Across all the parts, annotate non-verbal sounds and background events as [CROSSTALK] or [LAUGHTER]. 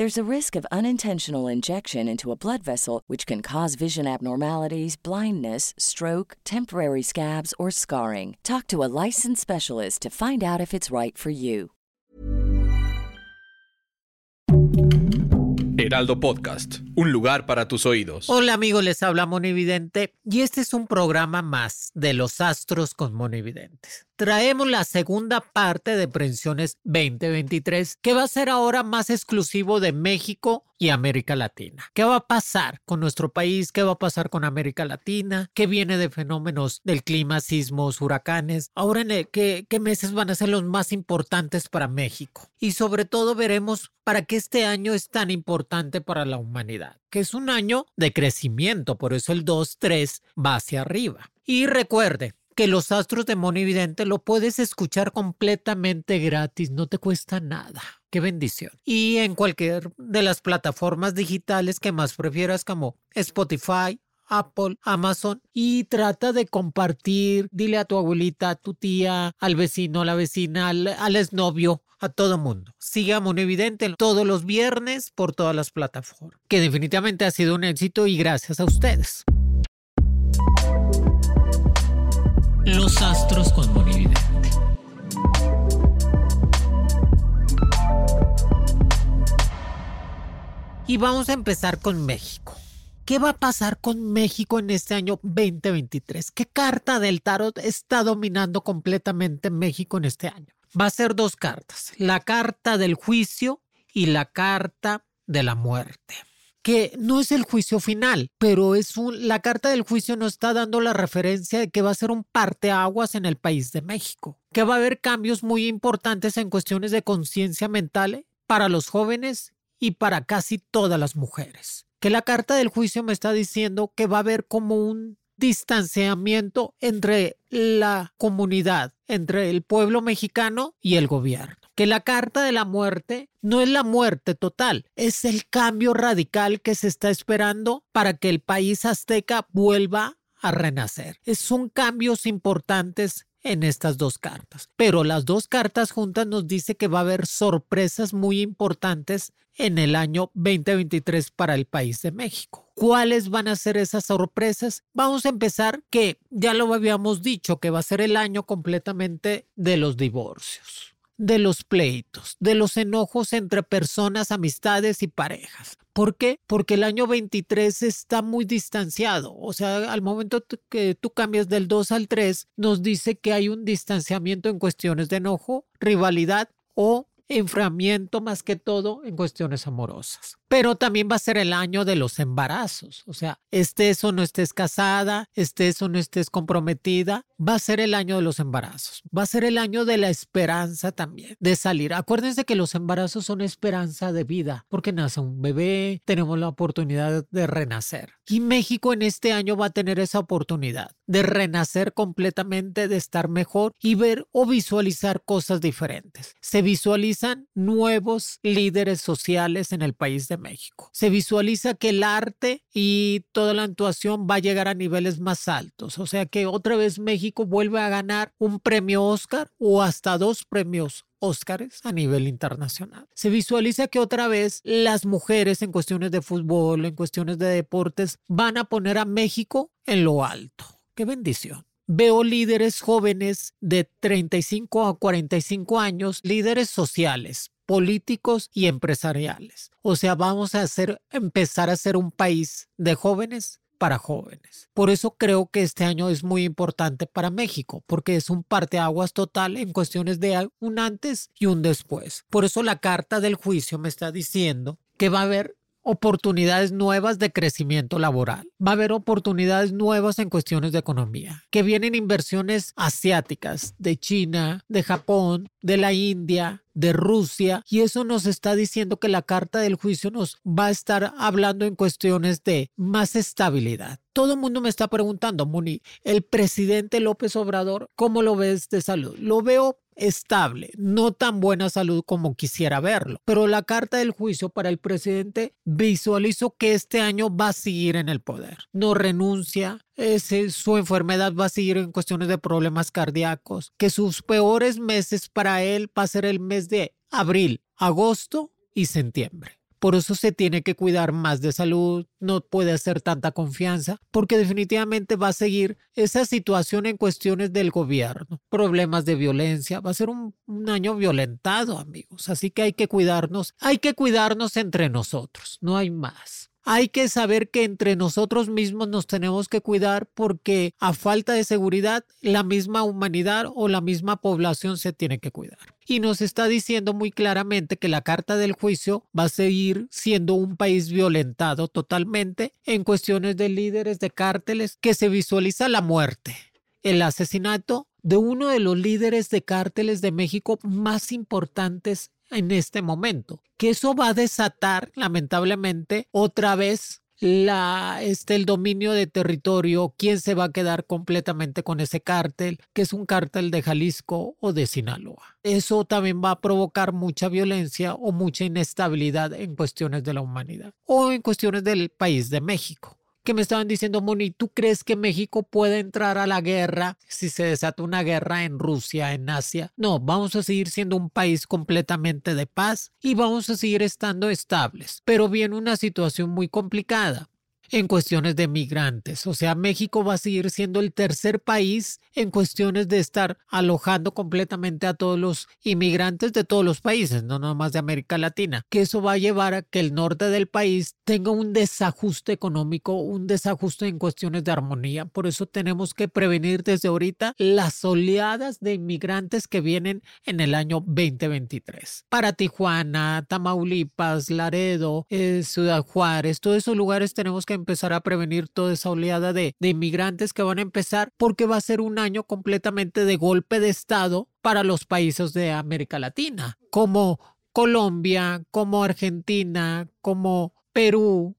There's a risk of unintentional injection into a blood vessel, which can cause vision abnormalities, blindness, stroke, temporary scabs, or scarring. Talk to a licensed specialist to find out if it's right for you. Heraldo Podcast, un lugar para tus oídos. Hola amigos, les habla Monividente y este es un programa más de los astros con Monividentes traemos la segunda parte de Prevenciones 2023, que va a ser ahora más exclusivo de México y América Latina. ¿Qué va a pasar con nuestro país? ¿Qué va a pasar con América Latina? ¿Qué viene de fenómenos del clima, sismos, huracanes? Ahora, en ¿qué, ¿qué meses van a ser los más importantes para México? Y sobre todo veremos para qué este año es tan importante para la humanidad, que es un año de crecimiento, por eso el 2-3 va hacia arriba. Y recuerde, que los astros de Monividente lo puedes escuchar completamente gratis, no te cuesta nada. Qué bendición. Y en cualquier de las plataformas digitales que más prefieras como Spotify, Apple, Amazon y trata de compartir, dile a tu abuelita, a tu tía, al vecino, a la vecina, al, al exnovio, a todo mundo. Siga Monividente todos los viernes por todas las plataformas, que definitivamente ha sido un éxito y gracias a ustedes. Los astros con Monividente. Y vamos a empezar con México. ¿Qué va a pasar con México en este año 2023? ¿Qué carta del tarot está dominando completamente México en este año? Va a ser dos cartas, la carta del juicio y la carta de la muerte que no es el juicio final, pero es un, la carta del juicio nos está dando la referencia de que va a ser un parteaguas en el país de México, que va a haber cambios muy importantes en cuestiones de conciencia mental para los jóvenes y para casi todas las mujeres. Que la carta del juicio me está diciendo que va a haber como un distanciamiento entre la comunidad, entre el pueblo mexicano y el gobierno que la carta de la muerte no es la muerte total, es el cambio radical que se está esperando para que el país azteca vuelva a renacer. Son cambios importantes en estas dos cartas. Pero las dos cartas juntas nos dice que va a haber sorpresas muy importantes en el año 2023 para el país de México. ¿Cuáles van a ser esas sorpresas? Vamos a empezar que ya lo habíamos dicho, que va a ser el año completamente de los divorcios de los pleitos, de los enojos entre personas, amistades y parejas. ¿Por qué? Porque el año 23 está muy distanciado. O sea, al momento que tú cambias del 2 al 3, nos dice que hay un distanciamiento en cuestiones de enojo, rivalidad o enfriamiento más que todo en cuestiones amorosas. Pero también va a ser el año de los embarazos. O sea, estés o no estés casada, estés o no estés comprometida, va a ser el año de los embarazos. Va a ser el año de la esperanza también, de salir. Acuérdense que los embarazos son esperanza de vida, porque nace un bebé, tenemos la oportunidad de renacer. Y México en este año va a tener esa oportunidad de renacer completamente, de estar mejor y ver o visualizar cosas diferentes. Se nuevos líderes sociales en el país de México. Se visualiza que el arte y toda la actuación va a llegar a niveles más altos, o sea que otra vez México vuelve a ganar un premio Oscar o hasta dos premios Óscares a nivel internacional. Se visualiza que otra vez las mujeres en cuestiones de fútbol, en cuestiones de deportes, van a poner a México en lo alto. ¡Qué bendición! Veo líderes jóvenes de 35 a 45 años, líderes sociales, políticos y empresariales. O sea, vamos a hacer, empezar a ser un país de jóvenes para jóvenes. Por eso creo que este año es muy importante para México, porque es un parteaguas total en cuestiones de un antes y un después. Por eso la carta del juicio me está diciendo que va a haber oportunidades nuevas de crecimiento laboral. Va a haber oportunidades nuevas en cuestiones de economía, que vienen inversiones asiáticas de China, de Japón, de la India, de Rusia, y eso nos está diciendo que la carta del juicio nos va a estar hablando en cuestiones de más estabilidad. Todo el mundo me está preguntando, Muni, el presidente López Obrador, ¿cómo lo ves de salud? Lo veo estable, no tan buena salud como quisiera verlo. Pero la carta del juicio para el presidente visualizó que este año va a seguir en el poder. No renuncia, ese, su enfermedad va a seguir en cuestiones de problemas cardíacos, que sus peores meses para él va a ser el mes de abril, agosto y septiembre. Por eso se tiene que cuidar más de salud, no puede hacer tanta confianza, porque definitivamente va a seguir esa situación en cuestiones del gobierno, problemas de violencia, va a ser un, un año violentado, amigos. Así que hay que cuidarnos, hay que cuidarnos entre nosotros, no hay más. Hay que saber que entre nosotros mismos nos tenemos que cuidar porque a falta de seguridad la misma humanidad o la misma población se tiene que cuidar. Y nos está diciendo muy claramente que la carta del juicio va a seguir siendo un país violentado totalmente en cuestiones de líderes de cárteles que se visualiza la muerte, el asesinato de uno de los líderes de cárteles de México más importantes en este momento, que eso va a desatar lamentablemente otra vez la, este, el dominio de territorio, quién se va a quedar completamente con ese cártel, que es un cártel de Jalisco o de Sinaloa. Eso también va a provocar mucha violencia o mucha inestabilidad en cuestiones de la humanidad o en cuestiones del país de México que me estaban diciendo, Moni, ¿tú crees que México puede entrar a la guerra si se desata una guerra en Rusia, en Asia? No, vamos a seguir siendo un país completamente de paz y vamos a seguir estando estables. Pero viene una situación muy complicada en cuestiones de migrantes. O sea, México va a seguir siendo el tercer país en cuestiones de estar alojando completamente a todos los inmigrantes de todos los países, no nomás de América Latina, que eso va a llevar a que el norte del país tenga un desajuste económico, un desajuste en cuestiones de armonía. Por eso tenemos que prevenir desde ahorita las oleadas de inmigrantes que vienen en el año 2023. Para Tijuana, Tamaulipas, Laredo, eh, Ciudad Juárez, todos esos lugares tenemos que empezar a prevenir toda esa oleada de, de inmigrantes que van a empezar porque va a ser un año completamente de golpe de Estado para los países de América Latina, como Colombia, como Argentina, como Perú,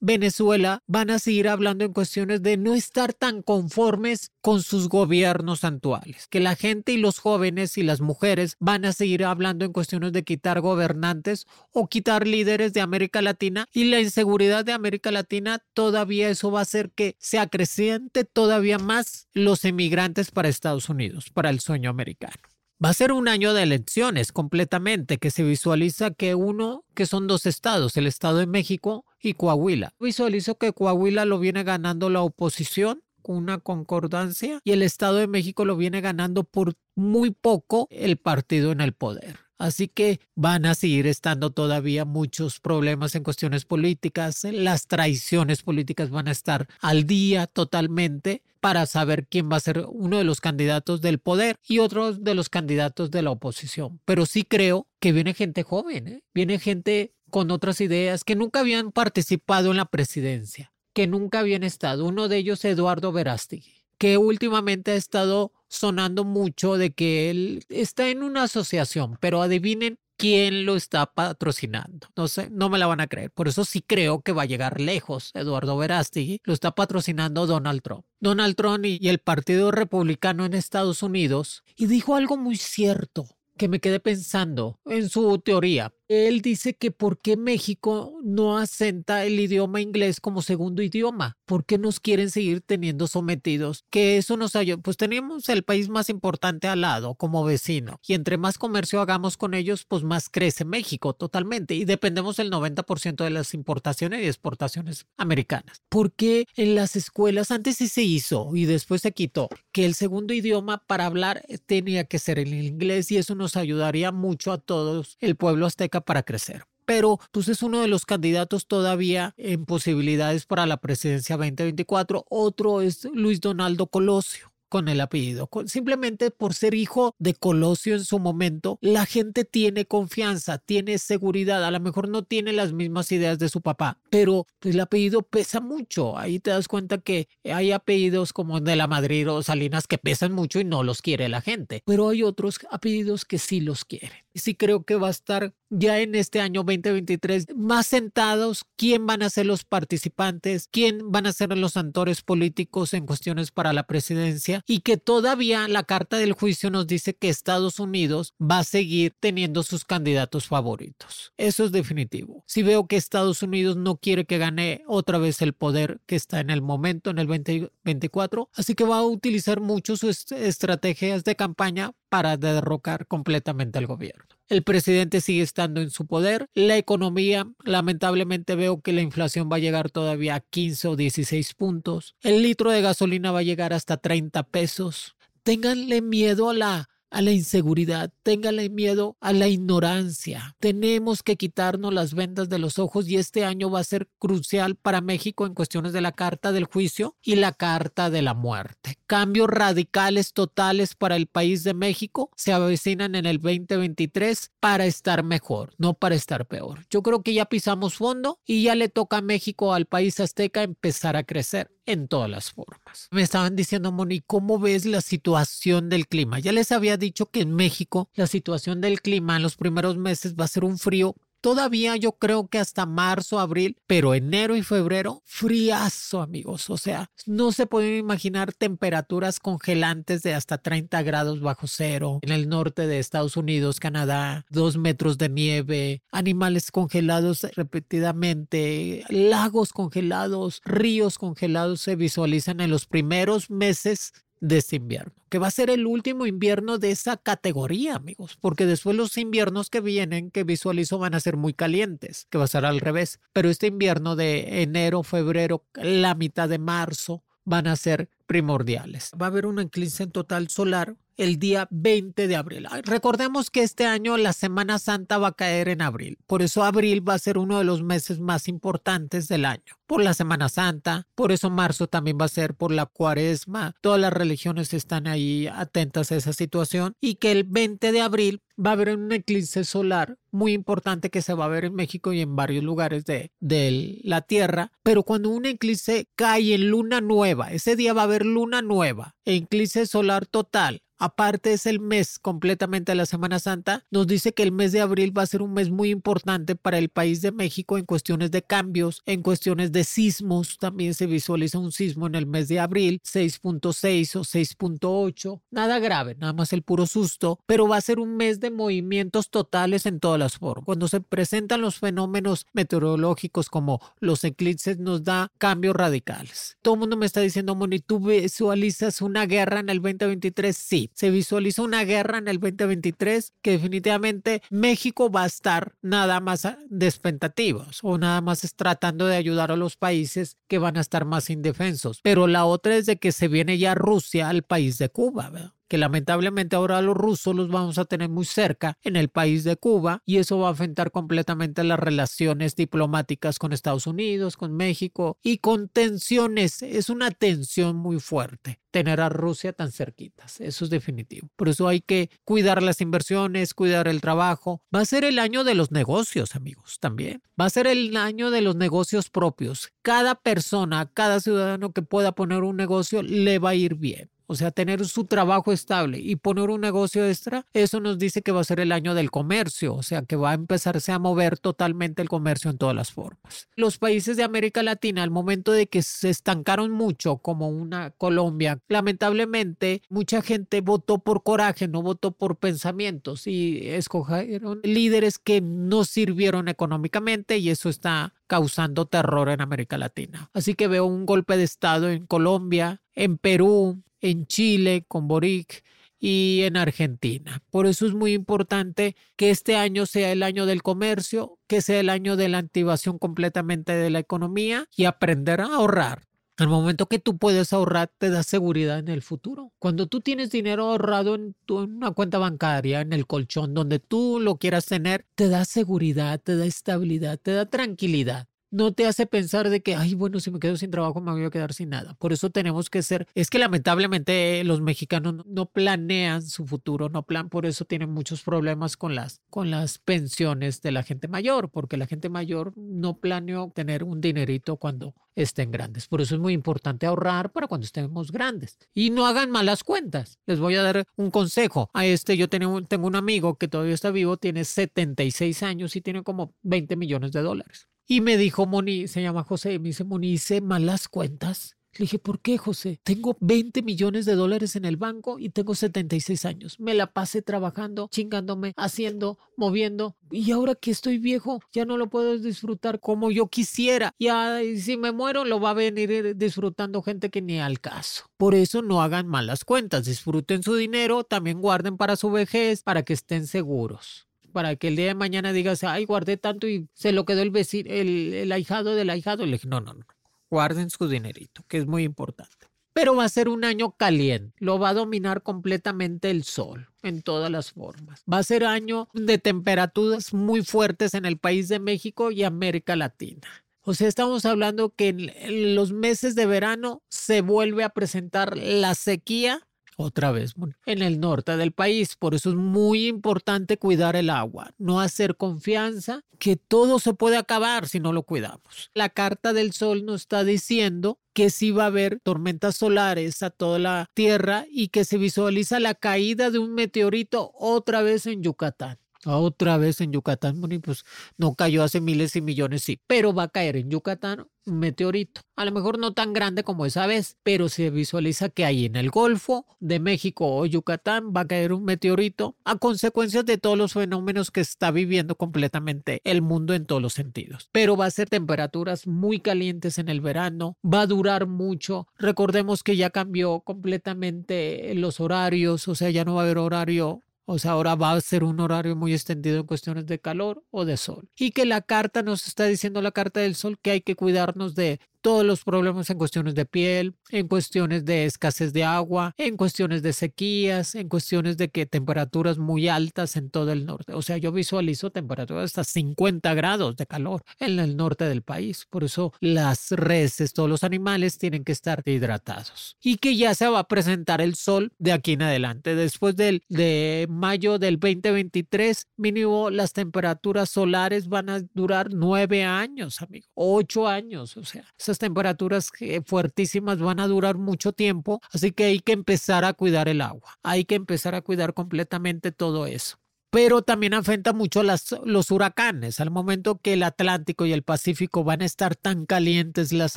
Venezuela van a seguir hablando en cuestiones de no estar tan conformes con sus gobiernos actuales, que la gente y los jóvenes y las mujeres van a seguir hablando en cuestiones de quitar gobernantes o quitar líderes de América Latina y la inseguridad de América Latina todavía eso va a hacer que se acreciente todavía más los emigrantes para Estados Unidos, para el sueño americano. Va a ser un año de elecciones completamente, que se visualiza que uno, que son dos estados, el estado de México y Coahuila. Visualizo que Coahuila lo viene ganando la oposición con una concordancia y el estado de México lo viene ganando por muy poco el partido en el poder. Así que van a seguir estando todavía muchos problemas en cuestiones políticas. Las traiciones políticas van a estar al día totalmente para saber quién va a ser uno de los candidatos del poder y otro de los candidatos de la oposición. Pero sí creo que viene gente joven, ¿eh? viene gente con otras ideas que nunca habían participado en la presidencia, que nunca habían estado. Uno de ellos, Eduardo Verástegui que últimamente ha estado sonando mucho de que él está en una asociación, pero adivinen quién lo está patrocinando. No sé, no me la van a creer. Por eso sí creo que va a llegar lejos. Eduardo Verástegui lo está patrocinando Donald Trump. Donald Trump y el Partido Republicano en Estados Unidos. Y dijo algo muy cierto que me quedé pensando en su teoría. Él dice que por qué México no asenta el idioma inglés como segundo idioma, por qué nos quieren seguir teniendo sometidos, que eso nos ayuda, pues tenemos el país más importante al lado como vecino y entre más comercio hagamos con ellos, pues más crece México totalmente y dependemos del 90% de las importaciones y exportaciones americanas. ¿Por qué en las escuelas antes sí se hizo y después se quitó que el segundo idioma para hablar tenía que ser el inglés y eso nos ayudaría mucho a todos el pueblo azteca para crecer. pero pues es uno de los candidatos todavía en posibilidades para la presidencia 2024. Otro es Luis Donaldo Colosio con el apellido. Simplemente por ser hijo de Colosio en su momento, la gente tiene confianza, tiene seguridad. A lo mejor no tiene las mismas ideas de su papá, pero el apellido pesa mucho. Ahí te das cuenta que hay apellidos como de la Madrid o Salinas que pesan mucho y no los quiere la gente, pero hay otros apellidos que sí los quieren. Sí creo que va a estar ya en este año 2023 más sentados quién van a ser los participantes, quién van a ser los actores políticos en cuestiones para la presidencia y que todavía la carta del juicio nos dice que Estados Unidos va a seguir teniendo sus candidatos favoritos. Eso es definitivo. Si veo que Estados Unidos no quiere que gane otra vez el poder que está en el momento, en el 2024, así que va a utilizar mucho sus estrategias de campaña para derrocar completamente al gobierno. El presidente sigue estando en su poder. La economía, lamentablemente veo que la inflación va a llegar todavía a 15 o 16 puntos. El litro de gasolina va a llegar hasta 30 pesos. Ténganle miedo a la a la inseguridad, téngale miedo a la ignorancia. Tenemos que quitarnos las vendas de los ojos y este año va a ser crucial para México en cuestiones de la carta del juicio y la carta de la muerte. Cambios radicales totales para el país de México se avecinan en el 2023 para estar mejor, no para estar peor. Yo creo que ya pisamos fondo y ya le toca a México, al país azteca, empezar a crecer en todas las formas. Me estaban diciendo, Moni, ¿cómo ves la situación del clima? Ya les había dicho que en México la situación del clima en los primeros meses va a ser un frío todavía yo creo que hasta marzo, abril, pero enero y febrero, friazo, amigos. O sea, no se pueden imaginar temperaturas congelantes de hasta 30 grados bajo cero en el norte de Estados Unidos, Canadá, dos metros de nieve, animales congelados repetidamente, lagos congelados, ríos congelados se visualizan en los primeros meses de este invierno, que va a ser el último invierno de esa categoría, amigos, porque después los inviernos que vienen, que visualizo, van a ser muy calientes, que va a ser al revés, pero este invierno de enero, febrero, la mitad de marzo, van a ser primordiales. Va a haber un eclipse en total solar el día 20 de abril. Recordemos que este año la Semana Santa va a caer en abril. Por eso abril va a ser uno de los meses más importantes del año. Por la Semana Santa, por eso marzo también va a ser por la cuaresma. Todas las religiones están ahí atentas a esa situación. Y que el 20 de abril va a haber un eclipse solar muy importante que se va a ver en México y en varios lugares de, de la Tierra. Pero cuando un eclipse cae en luna nueva, ese día va a haber luna nueva, eclipse solar total aparte es el mes completamente de la Semana Santa, nos dice que el mes de abril va a ser un mes muy importante para el país de México en cuestiones de cambios, en cuestiones de sismos. También se visualiza un sismo en el mes de abril, 6.6 o 6.8. Nada grave, nada más el puro susto, pero va a ser un mes de movimientos totales en todas las formas. Cuando se presentan los fenómenos meteorológicos como los eclipses, nos da cambios radicales. Todo el mundo me está diciendo, Moni, ¿tú visualizas una guerra en el 2023? Sí, se visualiza una guerra en el 2023 que definitivamente México va a estar nada más despentativos o nada más tratando de ayudar a los países que van a estar más indefensos. Pero la otra es de que se viene ya Rusia al país de Cuba, ¿verdad? Que lamentablemente ahora los rusos los vamos a tener muy cerca en el país de Cuba y eso va a afectar completamente las relaciones diplomáticas con Estados Unidos, con México y con tensiones. Es una tensión muy fuerte tener a Rusia tan cerquitas. Eso es definitivo. Por eso hay que cuidar las inversiones, cuidar el trabajo. Va a ser el año de los negocios, amigos, también. Va a ser el año de los negocios propios. Cada persona, cada ciudadano que pueda poner un negocio, le va a ir bien o sea, tener su trabajo estable y poner un negocio extra, eso nos dice que va a ser el año del comercio, o sea, que va a empezarse a mover totalmente el comercio en todas las formas. Los países de América Latina, al momento de que se estancaron mucho, como una Colombia, lamentablemente mucha gente votó por coraje, no votó por pensamientos y escogieron líderes que no sirvieron económicamente y eso está causando terror en América Latina. Así que veo un golpe de Estado en Colombia, en Perú, en Chile con Boric y en Argentina. Por eso es muy importante que este año sea el año del comercio, que sea el año de la activación completamente de la economía y aprender a ahorrar Al momento que tú puedes ahorrar, te da seguridad en el futuro. Cuando tú tienes dinero ahorrado en, en una cuenta bancaria, en el colchón, donde tú lo quieras tener, te da seguridad, te da estabilidad, te da tranquilidad no te hace pensar de que, ay, bueno, si me quedo sin trabajo me voy a quedar sin nada. Por eso tenemos que ser, es que lamentablemente los mexicanos no planean su futuro, no plan, por eso tienen muchos problemas con las, con las pensiones de la gente mayor, porque la gente mayor no planeó tener un dinerito cuando estén grandes. Por eso es muy importante ahorrar para cuando estemos grandes. Y no hagan malas cuentas. Les voy a dar un consejo. A este yo tengo, tengo un amigo que todavía está vivo, tiene 76 años y tiene como 20 millones de dólares. Y me dijo Moni, se llama José, me dice Moni, hice malas cuentas. Le dije, ¿por qué, José? Tengo 20 millones de dólares en el banco y tengo 76 años. Me la pasé trabajando, chingándome, haciendo, moviendo. Y ahora que estoy viejo, ya no lo puedo disfrutar como yo quisiera. Ya si me muero, lo va a venir disfrutando gente que ni al caso. Por eso no hagan malas cuentas. Disfruten su dinero, también guarden para su vejez, para que estén seguros para que el día de mañana digas, ay, guardé tanto y se lo quedó el vecino, el, el ahijado del ahijado. Le dije, no, no, no, guarden su dinerito, que es muy importante. Pero va a ser un año caliente, lo va a dominar completamente el sol en todas las formas. Va a ser año de temperaturas muy fuertes en el país de México y América Latina. O sea, estamos hablando que en los meses de verano se vuelve a presentar la sequía otra vez en el norte del país. Por eso es muy importante cuidar el agua, no hacer confianza que todo se puede acabar si no lo cuidamos. La carta del sol nos está diciendo que sí va a haber tormentas solares a toda la Tierra y que se visualiza la caída de un meteorito otra vez en Yucatán. Otra vez en Yucatán, bueno, pues no cayó hace miles y millones, sí, pero va a caer en Yucatán un meteorito. A lo mejor no tan grande como esa vez, pero se visualiza que ahí en el Golfo de México o Yucatán va a caer un meteorito a consecuencia de todos los fenómenos que está viviendo completamente el mundo en todos los sentidos. Pero va a ser temperaturas muy calientes en el verano, va a durar mucho. Recordemos que ya cambió completamente los horarios, o sea, ya no va a haber horario o sea, ahora va a ser un horario muy extendido en cuestiones de calor o de sol. Y que la carta nos está diciendo la carta del sol que hay que cuidarnos de todos los problemas en cuestiones de piel, en cuestiones de escasez de agua, en cuestiones de sequías, en cuestiones de que temperaturas muy altas en todo el norte. O sea, yo visualizo temperaturas hasta 50 grados de calor en el norte del país. Por eso las reses, todos los animales tienen que estar hidratados. Y que ya se va a presentar el sol de aquí en adelante. Después del, de mayo del 2023, mínimo las temperaturas solares van a durar nueve años, amigo. Ocho años. O sea, temperaturas fuertísimas van a durar mucho tiempo, así que hay que empezar a cuidar el agua, hay que empezar a cuidar completamente todo eso pero también afecta mucho las, los huracanes. Al momento que el Atlántico y el Pacífico van a estar tan calientes las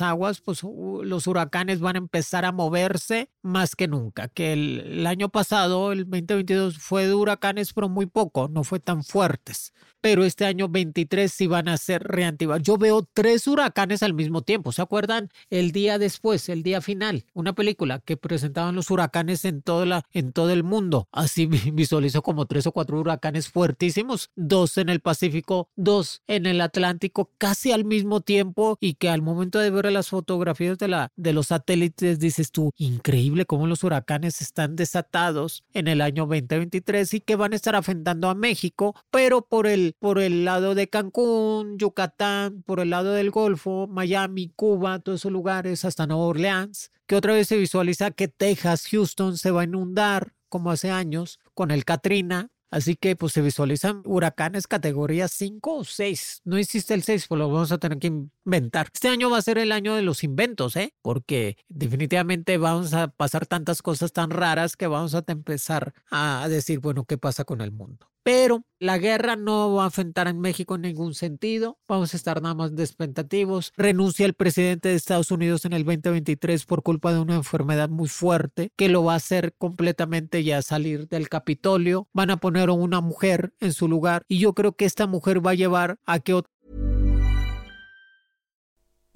aguas, pues los huracanes van a empezar a moverse más que nunca. Que el, el, año pasado, el 2022, fue de huracanes, pero muy poco, no fue tan fuertes pero este año 23 sí van a ser reactivados. Yo veo tres huracanes al mismo tiempo. ¿Se acuerdan? El día después, el día final, una película que presentaban los huracanes en todo, la, en todo el mundo. Así [LAUGHS] visualizo como tres o cuatro huracanes fuertísimos, dos en el Pacífico, dos en el Atlántico, casi al mismo tiempo y que al momento de ver las fotografías de, la, de los satélites dices tú, increíble cómo los huracanes están desatados en el año 2023 y que van a estar afectando a México, pero por el por el lado de Cancún, Yucatán, por el lado del Golfo, Miami, Cuba, todos esos lugares, hasta Nueva Orleans, que otra vez se visualiza que Texas, Houston se va a inundar como hace años con el Katrina, Así que pues se visualizan huracanes categoría 5 o 6. No existe el 6, pues lo vamos a tener que inventar. Este año va a ser el año de los inventos, ¿eh? Porque definitivamente vamos a pasar tantas cosas tan raras que vamos a empezar a decir, bueno, ¿qué pasa con el mundo? Pero la guerra no va a afectar en México en ningún sentido. Vamos a estar nada más despentativos. Renuncia el presidente de Estados Unidos en el 2023 por culpa de una enfermedad muy fuerte que lo va a hacer completamente ya salir del Capitolio. Van a poner a una mujer en su lugar y yo creo que esta mujer va a llevar a que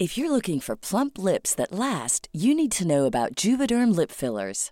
If you're looking for plump lips that last, you need to know about Juvederm lip fillers.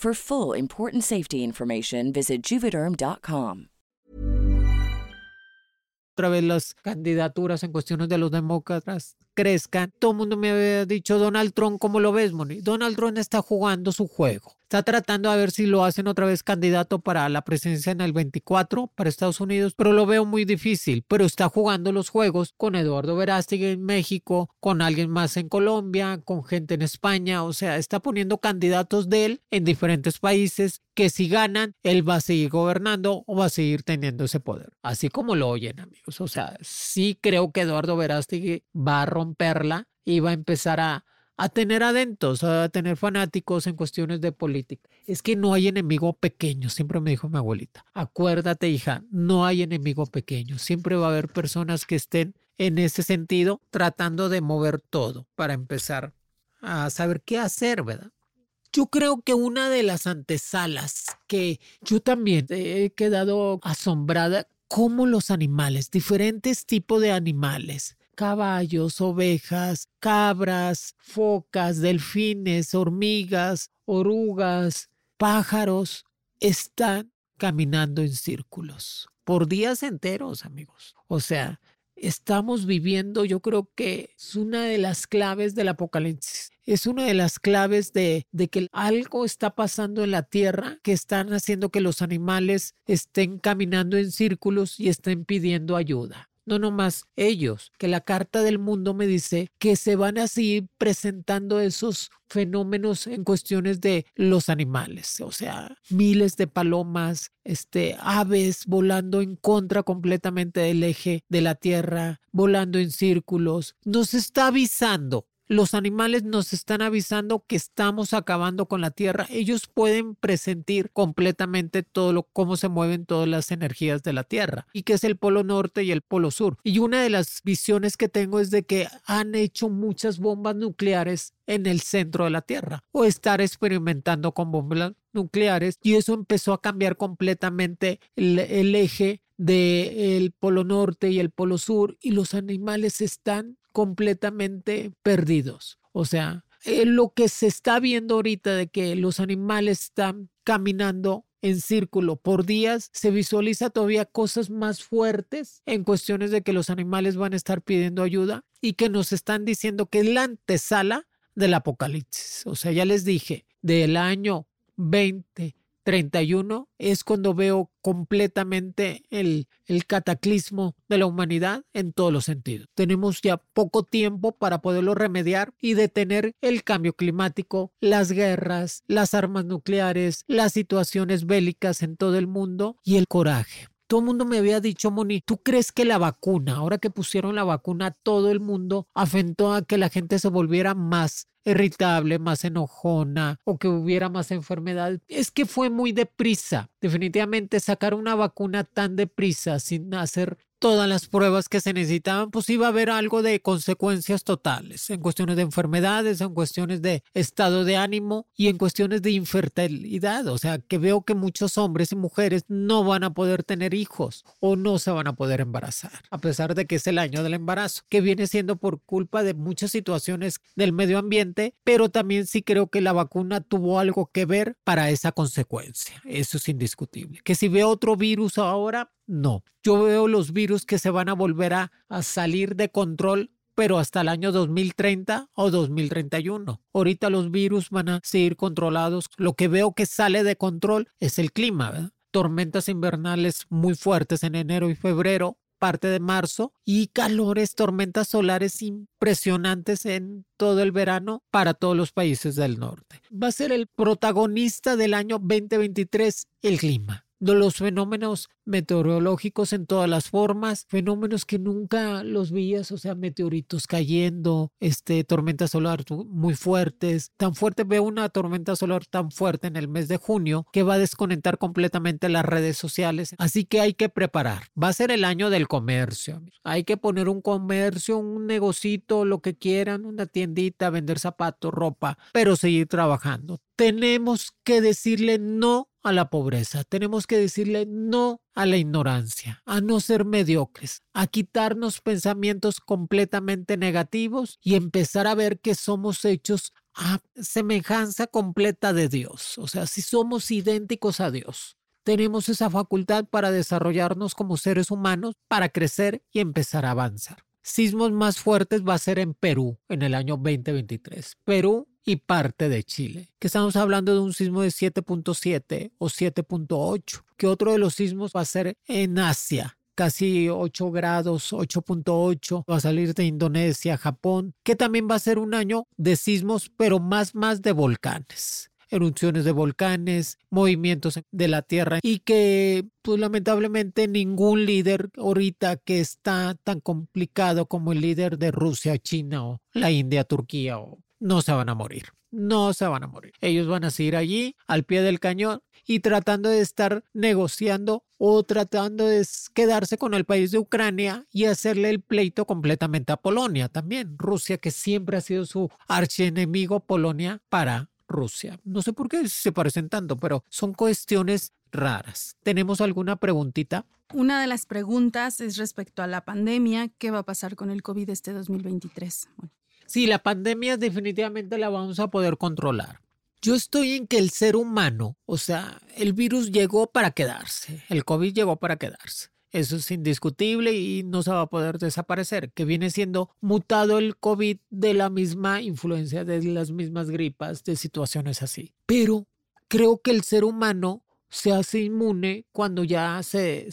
For full important safety information, visit juvederm.com. Otra vez las candidaturas en cuestiones de los demócratas crezcan. Todo el mundo me había dicho, Donald Trump, ¿cómo lo ves, Moni? Donald Trump está jugando su juego. Está tratando de ver si lo hacen otra vez candidato para la presidencia en el 24 para Estados Unidos, pero lo veo muy difícil. Pero está jugando los juegos con Eduardo Verástegui en México, con alguien más en Colombia, con gente en España. O sea, está poniendo candidatos de él en diferentes países que si ganan, él va a seguir gobernando o va a seguir teniendo ese poder. Así como lo oyen, amigos. O sea, sí creo que Eduardo Verástegui va a romperla y va a empezar a a tener adentros, a tener fanáticos en cuestiones de política. Es que no hay enemigo pequeño, siempre me dijo mi abuelita. Acuérdate, hija, no hay enemigo pequeño. Siempre va a haber personas que estén en ese sentido tratando de mover todo para empezar a saber qué hacer, ¿verdad? Yo creo que una de las antesalas que yo también he quedado asombrada, cómo los animales, diferentes tipos de animales, caballos, ovejas, cabras, focas, delfines, hormigas, orugas, pájaros, están caminando en círculos por días enteros, amigos. O sea, estamos viviendo, yo creo que es una de las claves del apocalipsis. Es una de las claves de, que algo está pasando en la tierra que están haciendo que los animales estén caminando en círculos y estén pidiendo ayuda no nomás ellos, que la carta del mundo me dice que se van a seguir presentando esos fenómenos en cuestiones de los animales, o sea, miles de palomas, este, aves volando en contra completamente del eje de la Tierra, volando en círculos, nos está avisando los animales nos están avisando que estamos acabando con la Tierra. Ellos pueden presentir completamente todo lo cómo se mueven todas las energías de la Tierra y que es el polo norte y el polo sur. Y una de las visiones que tengo es de que han hecho muchas bombas nucleares en el centro de la Tierra o estar experimentando con bombas nucleares y eso empezó a cambiar completamente el, el eje del polo norte y el polo sur y los animales están completamente perdidos. O sea, eh, lo que se está viendo ahorita de que los animales están caminando en círculo por días, se visualiza todavía cosas más fuertes en cuestiones de que los animales van a estar pidiendo ayuda y que nos están diciendo que es la antesala del apocalipsis. O sea, ya les dije, del año 20 31 es cuando veo completamente el, cataclismo de la humanidad en todos los sentidos. Tenemos ya poco tiempo para poderlo remediar y detener el cambio climático, las guerras, las armas nucleares, las situaciones bélicas en todo el mundo y el coraje. Todo el mundo me había dicho, Moni, ¿tú crees que la vacuna, ahora que pusieron la vacuna, todo el mundo afentó a que la gente se volviera más irritable, más enojona o que hubiera más enfermedad. Es que fue muy deprisa. Definitivamente sacar una vacuna tan deprisa sin hacer todas las pruebas que se necesitaban, pues iba a haber algo de consecuencias totales en cuestiones de enfermedades, en cuestiones de estado de ánimo y en cuestiones de infertilidad. O sea, que veo que muchos hombres y mujeres no van a poder tener hijos o no se van a poder embarazar, a pesar de que es el año del embarazo, que viene siendo por culpa de muchas situaciones del medio ambiente, pero también sí creo que la vacuna tuvo algo que ver para esa consecuencia. Eso es indiscutible. Que si veo otro virus ahora, no. Yo veo los virus que se van a volver a, salir de control pero hasta el año 2030 o 2031. Ahorita los virus van a seguir controlados. Lo que veo que sale de control es el clima, tormentas invernales muy fuertes en enero y febrero, parte de marzo, y calores, tormentas solares impresionantes en todo el verano para todos los países del norte. Va a ser el protagonista del año 2023, el clima los fenómenos meteorológicos en todas las formas, fenómenos que nunca los veías, o sea, meteoritos cayendo, este, tormentas solar muy fuertes, tan fuerte, veo una tormenta solar tan fuerte en el mes de junio que va a desconectar completamente las redes sociales, así que hay que preparar, va a ser el año del comercio, hay que poner un comercio, un negocito, lo que quieran, una tiendita, vender zapatos, ropa, pero seguir trabajando. Tenemos que decirle no a la pobreza, tenemos que decirle no a la ignorancia, a no ser mediocres, a quitarnos pensamientos completamente negativos y empezar a ver que somos hechos a semejanza completa de Dios, o sea, si somos idénticos a Dios. Tenemos esa facultad para desarrollarnos como seres humanos, para crecer y empezar a avanzar. Sismos más fuertes va a ser en Perú en el año 2023. Perú y parte de Chile, que estamos hablando de un sismo de 7.7 o 7.8, que otro de los sismos va a ser en Asia, casi 8 grados, 8.8, va a salir de Indonesia, Japón, que también va a ser un año de sismos, pero más, más de volcanes erupciones de volcanes, movimientos de la Tierra y que pues lamentablemente ningún líder ahorita que está tan complicado como el líder de Rusia, China o la India, Turquía o no se van a morir. No se van a morir. Ellos van a seguir allí al pie del cañón y tratando de estar negociando o tratando de quedarse con el país de Ucrania y hacerle el pleito completamente a Polonia también. Rusia, que siempre ha sido su archienemigo, Polonia para Rusia. No sé por qué se parecen tanto, pero son cuestiones raras. ¿Tenemos alguna preguntita? Una de las preguntas es respecto a la pandemia. ¿Qué va a pasar con el COVID este 2023? Sí, la pandemia definitivamente la vamos a poder controlar. Yo estoy en que el ser humano, o sea, el virus llegó para quedarse, el COVID llegó para quedarse. Eso es indiscutible y no se va a poder desaparecer, que viene siendo mutado el COVID de la misma influencia, de las mismas gripas, de situaciones así. Pero creo que el ser humano se hace inmune cuando ya se,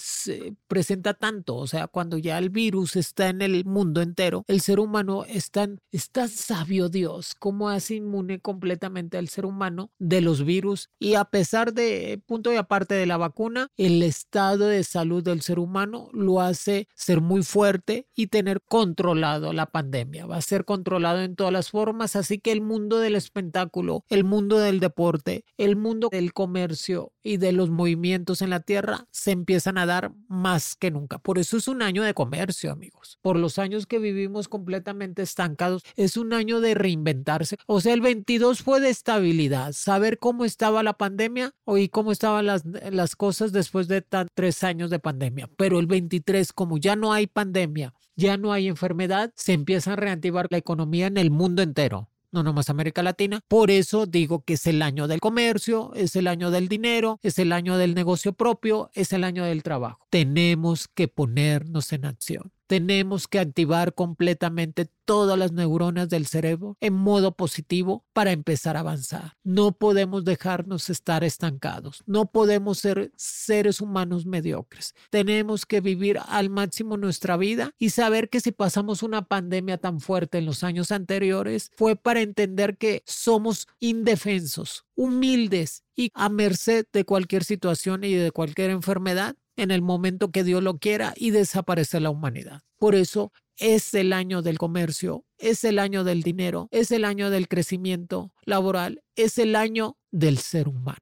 presenta tanto, o sea, cuando ya el virus está en el mundo entero, el ser humano está, está sabio Dios, cómo hace inmune completamente al ser humano de los virus. Y a pesar de, punto y aparte de la vacuna, el estado de salud del ser humano lo hace ser muy fuerte y tener controlado la pandemia, va a ser controlado en todas las formas, así que el mundo del espectáculo, el mundo del deporte, el mundo del comercio y de los movimientos en la Tierra se empiezan a dar más que nunca. Por eso es un año de comercio, amigos. Por los años que vivimos completamente estancados, es un año de reinventarse. O sea, el 22 fue de estabilidad, saber cómo estaba la pandemia y cómo estaban las, las cosas después de tres años de pandemia. Pero el 23, como ya no hay pandemia, ya no hay enfermedad, se empieza a reactivar la economía en el mundo entero no nomás América Latina. Por eso digo que es el año del comercio, es el año del dinero, es el año del negocio propio, es el año del trabajo. Tenemos que ponernos en acción. Tenemos que activar completamente todas las neuronas del cerebro en modo positivo para empezar a avanzar. No podemos dejarnos estar estancados. No podemos ser seres humanos mediocres. Tenemos que vivir al máximo nuestra vida y saber que si pasamos una pandemia tan fuerte en los años anteriores fue para entender que somos indefensos, humildes y a merced de cualquier situación y de cualquier enfermedad en el momento que Dios lo quiera y desaparece la humanidad. Por eso es el año del comercio, es el año del dinero, es el año del crecimiento laboral, es el año del ser humano.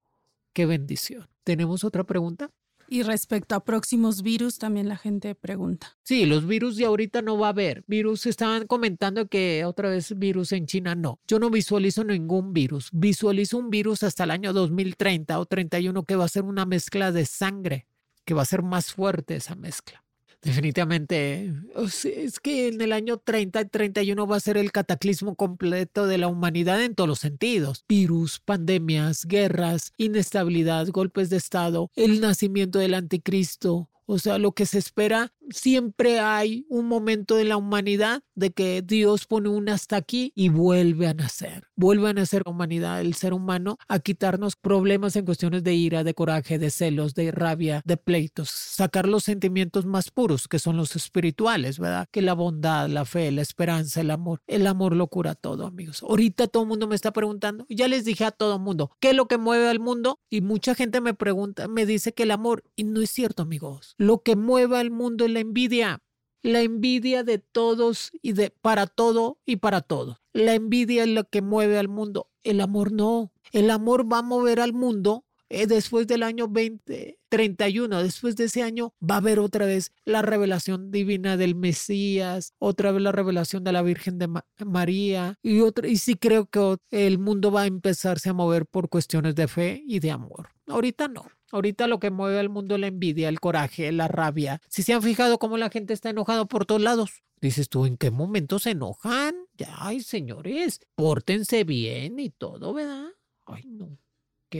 Qué bendición. ¿Tenemos otra pregunta? Y respecto a próximos virus, también la gente pregunta. Sí, los virus de ahorita no va a haber. Virus, estaban comentando que otra vez virus en China no. Yo no visualizo ningún virus. Visualizo un virus hasta el año 2030 o 31 que va a ser una mezcla de sangre que va a ser más fuerte esa mezcla. Definitivamente, es que en el año 30 y 31 va a ser el cataclismo completo de la humanidad en todos los sentidos. Virus, pandemias, guerras, inestabilidad, golpes de Estado, el nacimiento del anticristo, o sea, lo que se espera siempre hay un momento de la humanidad de que Dios pone un hasta aquí y vuelve a nacer. Vuelve a nacer la humanidad, el ser humano, a quitarnos problemas en cuestiones de ira, de coraje, de celos, de rabia, de pleitos, sacar los sentimientos más puros, que son los espirituales, ¿verdad? Que la bondad, la fe, la esperanza, el amor. El amor lo cura todo, amigos. Ahorita todo mundo me está preguntando, ya les dije a todo el mundo, ¿qué es lo que mueve al mundo? Y mucha gente me pregunta, me dice que el amor, y no es cierto, amigos. Lo que mueve al mundo es la envidia. La envidia de todos y de para todo y para todo. La envidia es lo que mueve al mundo. El amor no. El amor va a mover al mundo eh, después del año 2031, después de ese año, va a haber otra vez la revelación divina del Mesías, otra vez la revelación de la Virgen de María y otra, y sí creo que el mundo va a empezarse a mover por cuestiones de fe y de amor. Ahorita no. Ahorita lo que mueve al mundo es la envidia, el coraje, la rabia. Si se han fijado cómo la gente está enojada por todos lados. Dices tú, ¿en qué momento se enojan? Ya, ay, señores, pórtense bien y todo, ¿verdad? Ay, no,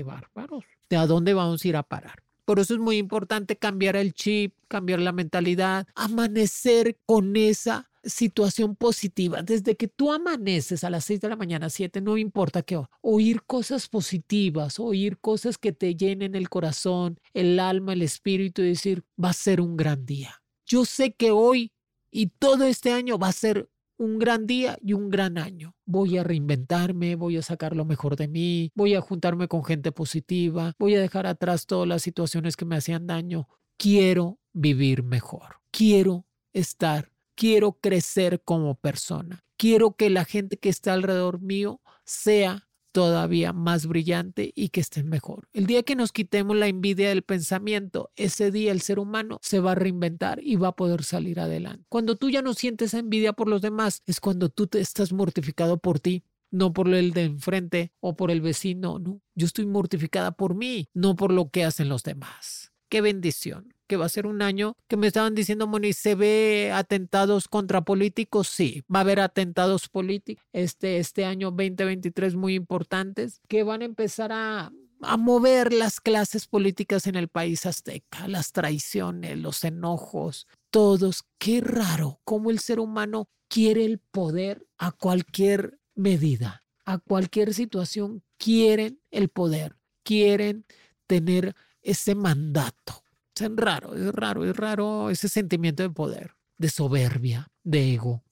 bárbaros. ¿De a dónde vamos a ir a parar? Por eso es muy importante cambiar el chip, cambiar la mentalidad, amanecer con esa situación positiva. Desde que tú amaneces a las 6 de la mañana, 7, no importa qué, oír cosas positivas, oír cosas que te llenen el corazón, el alma, el espíritu y decir, va a ser un gran día. Yo sé que hoy y todo este año va a ser un gran día y un gran año. Voy a reinventarme, voy a sacar lo mejor de mí, voy a juntarme con gente positiva, voy a dejar atrás todas las situaciones que me hacían daño. Quiero vivir mejor, quiero estar, quiero crecer como persona, quiero que la gente que está alrededor mío sea todavía más brillante y que estén mejor. El día que nos quitemos la envidia del pensamiento, ese día el ser humano se va a reinventar y va a poder salir adelante. Cuando tú ya no sientes envidia por los demás, es cuando tú te estás mortificado por ti, no por el de enfrente o por el vecino, no. Yo estoy mortificada por mí, no por lo que hacen los demás. Qué bendición que va a ser un año que me estaban diciendo, Moni, ¿se ve atentados contra políticos? Sí, va a haber atentados políticos este, este año 2023 muy importantes que van a empezar a, a mover las clases políticas en el país azteca, las traiciones, los enojos, todos. Qué raro cómo el ser humano quiere el poder a cualquier medida, a cualquier situación, quieren el poder, quieren tener ese mandato. Es raro, es raro, es raro ese sentimiento de poder, de soberbia, de ego,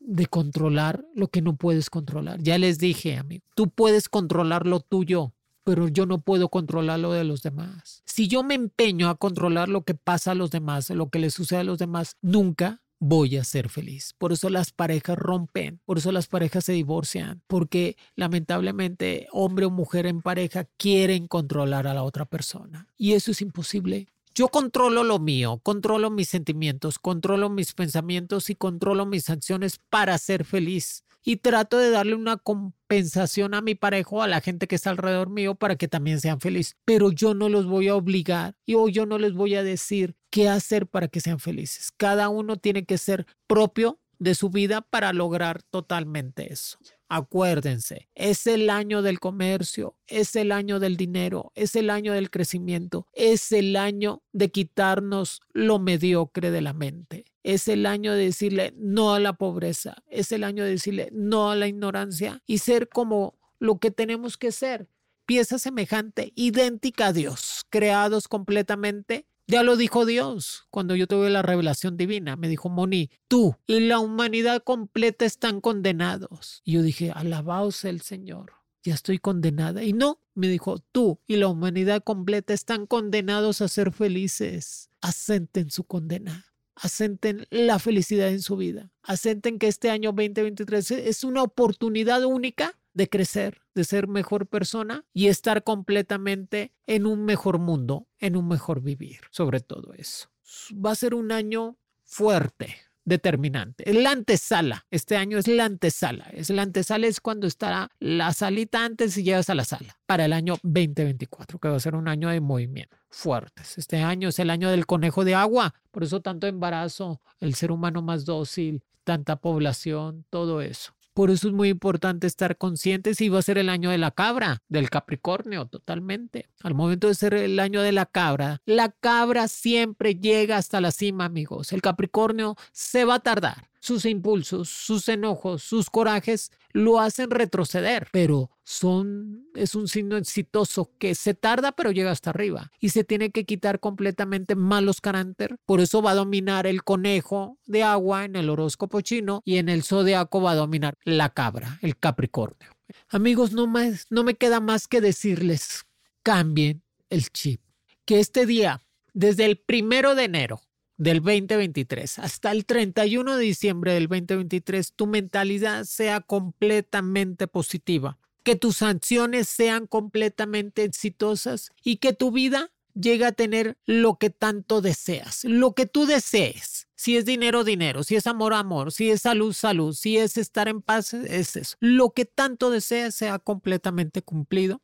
de controlar lo que no puedes controlar. Ya les dije, amigo, tú puedes controlar lo tuyo, pero yo no puedo controlar lo de los demás. Si yo me empeño a controlar lo que pasa a los demás, lo que les sucede a los demás, nunca voy a ser feliz. Por eso las parejas rompen, por eso las parejas se divorcian, porque lamentablemente hombre o mujer en pareja quieren controlar a la otra persona. Y eso es imposible. Yo controlo lo mío, controlo mis sentimientos, controlo mis pensamientos y controlo mis acciones para ser feliz. Y trato de darle una compensación a mi pareja a la gente que está alrededor mío para que también sean felices. Pero yo no los voy a obligar y yo no les voy a decir qué hacer para que sean felices. Cada uno tiene que ser propio de su vida para lograr totalmente eso. Acuérdense, es el año del comercio, es el año del dinero, es el año del crecimiento, es el año de quitarnos lo mediocre de la mente. Es el año de decirle no a la pobreza, es el año de decirle no a la ignorancia y ser como lo que tenemos que ser, pieza semejante, idéntica a Dios, creados completamente ya lo dijo Dios cuando yo tuve la revelación divina. Me dijo, Moni, tú y la humanidad completa están condenados. Y yo dije, alabaos el Señor. Ya estoy condenada. Y no, me dijo, tú y la humanidad completa están condenados a ser felices. Asenten su condena. Asenten la felicidad en su vida. Asenten que este año 2023 es una oportunidad única de crecer, de ser mejor persona y estar completamente en un mejor mundo, en un mejor vivir, sobre todo eso. Va a ser un año fuerte, determinante. Es la antesala. Este año es la antesala. Es la antesala es cuando estará la salita antes y llegas a la sala para el año 2024, que va a ser un año de movimiento fuertes. Este año es el año del conejo de agua. Por eso tanto embarazo, el ser humano más dócil, tanta población, todo eso Por eso es muy importante estar conscientes si va a ser el año de la cabra, del Capricornio, totalmente. Al momento de ser el año de la cabra, la cabra siempre llega hasta la cima, amigos. El Capricornio se va a tardar sus impulsos, sus enojos, sus corajes lo hacen retroceder, pero son es un signo exitoso que se tarda pero llega hasta arriba y se tiene que quitar completamente malos carácter. Por eso va a dominar el conejo de agua en el horóscopo chino y en el zodiaco va a dominar la cabra, el Capricornio. Amigos, no más no me queda más que decirles, cambien el chip. Que este día desde el primero de enero del 2023 hasta el 31 de diciembre del 2023 tu mentalidad sea completamente positiva, que tus acciones sean completamente exitosas y que tu vida llegue a tener lo que tanto deseas, lo que tú desees. Si es dinero, dinero, si es amor, amor, si es salud, salud, si es estar en paz, es eso. Lo que tanto deseas sea completamente cumplido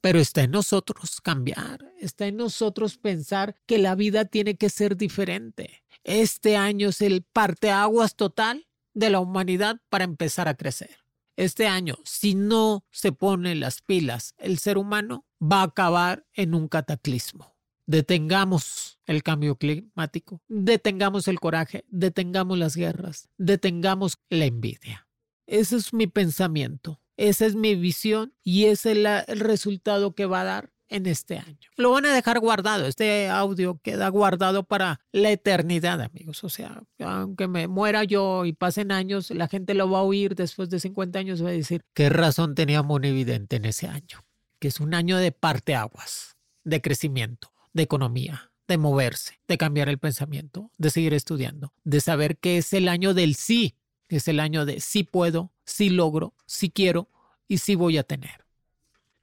pero está en nosotros cambiar, está en nosotros pensar que la vida tiene que ser diferente. Este año es el parteaguas total de la humanidad para empezar a crecer. Este año, si no se pone las pilas, el ser humano va a acabar en un cataclismo. Detengamos el cambio climático, detengamos el coraje, detengamos las guerras, detengamos la envidia. Ese es mi pensamiento. Esa es mi visión y ese es el resultado que va a dar en este año. Lo van a dejar guardado, este audio queda guardado para la eternidad, amigos. O sea, aunque me muera yo y pasen años, la gente lo va a oír después de 50 años va a decir, ¿qué razón tenía Monividente en ese año? Que es un año de parteaguas, de crecimiento, de economía, de moverse, de cambiar el pensamiento, de seguir estudiando, de saber que es el año del sí, es el año de sí puedo, sí logro, sí quiero y sí voy a tener.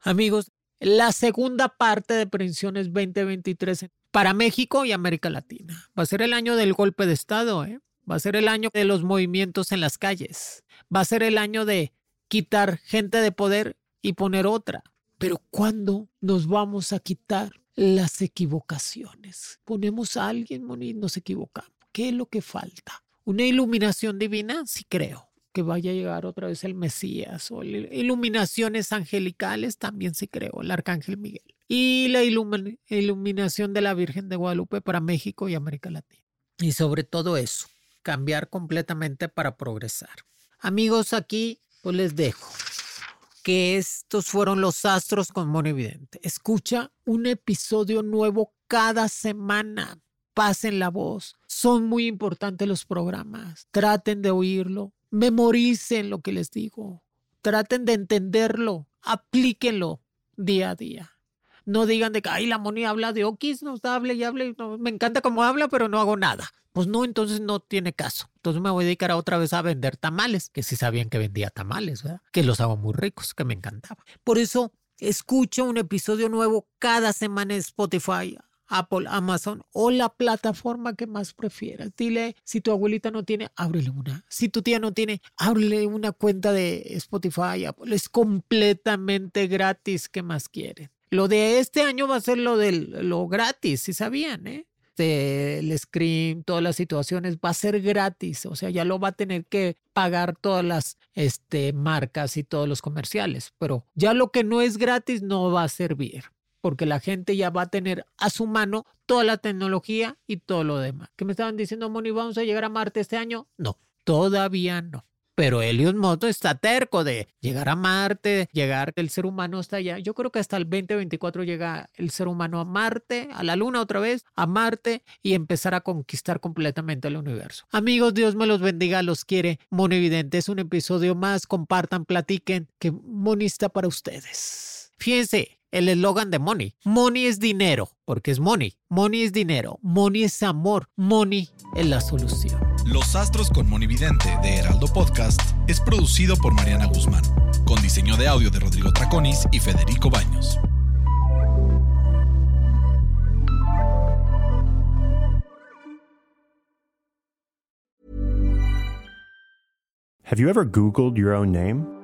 Amigos, la segunda parte de Pensiones 2023 para México y América Latina. Va a ser el año del golpe de Estado, ¿eh? va a ser el año de los movimientos en las calles, va a ser el año de quitar gente de poder y poner otra. Pero ¿cuándo nos vamos a quitar las equivocaciones? Ponemos a alguien y nos equivocamos. ¿Qué es lo que falta? ¿Una iluminación divina? Sí creo que vaya a llegar otra vez el Mesías o iluminaciones angelicales, también sí creo, el Arcángel Miguel. Y la iluminación de la Virgen de Guadalupe para México y América Latina. Y sobre todo eso, cambiar completamente para progresar. Amigos, aquí pues les dejo que estos fueron los astros con Mono Evidente. Escucha un episodio nuevo cada semana. Pasen la voz. Son muy importantes los programas. Traten de oírlo memoricen lo que les digo, traten de entenderlo, aplíquenlo día a día. No digan de que, ay, la Moni habla de Okis, nos hable y hable, me encanta cómo habla, pero no hago nada. Pues no, entonces no tiene caso. Entonces me voy a dedicar a otra vez a vender tamales, que sí sabían que vendía tamales, ¿verdad? Que los hago muy ricos, que me encantaba. Por eso escucho un episodio nuevo cada semana en Spotify. Apple, Amazon o la plataforma que más prefieras. Dile, si tu abuelita no tiene, ábrele una. Si tu tía no tiene, ábrele una cuenta de Spotify. Apple. Es completamente gratis. ¿Qué más quieren? Lo de este año va a ser lo del lo gratis, si sabían, ¿eh? el screen, todas las situaciones, va a ser gratis, o sea, ya lo va a tener que pagar todas las este, marcas y todos los comerciales, pero ya lo que no es gratis no va a servir porque la gente ya va a tener a su mano toda la tecnología y todo lo demás. ¿Qué me estaban diciendo, Moni, vamos a llegar a Marte este año? No, todavía no. Pero Helios Moto está terco de llegar a Marte, llegar el ser humano hasta allá. Yo creo que hasta el 2024 llega el ser humano a Marte, a la Luna otra vez, a Marte y empezar a conquistar completamente el universo. Amigos, Dios me los bendiga, los quiere. Mono es un episodio más. Compartan, platiquen, que Moni está para ustedes. Fíjense, el eslogan de Money. Money es dinero, porque es money. Money es dinero. Money es amor. Money es la solución. Los Astros con Moni Vidente de Heraldo Podcast es producido por Mariana Guzmán, con diseño de audio de Rodrigo Traconis y Federico Baños. Have you ever Googled your own name?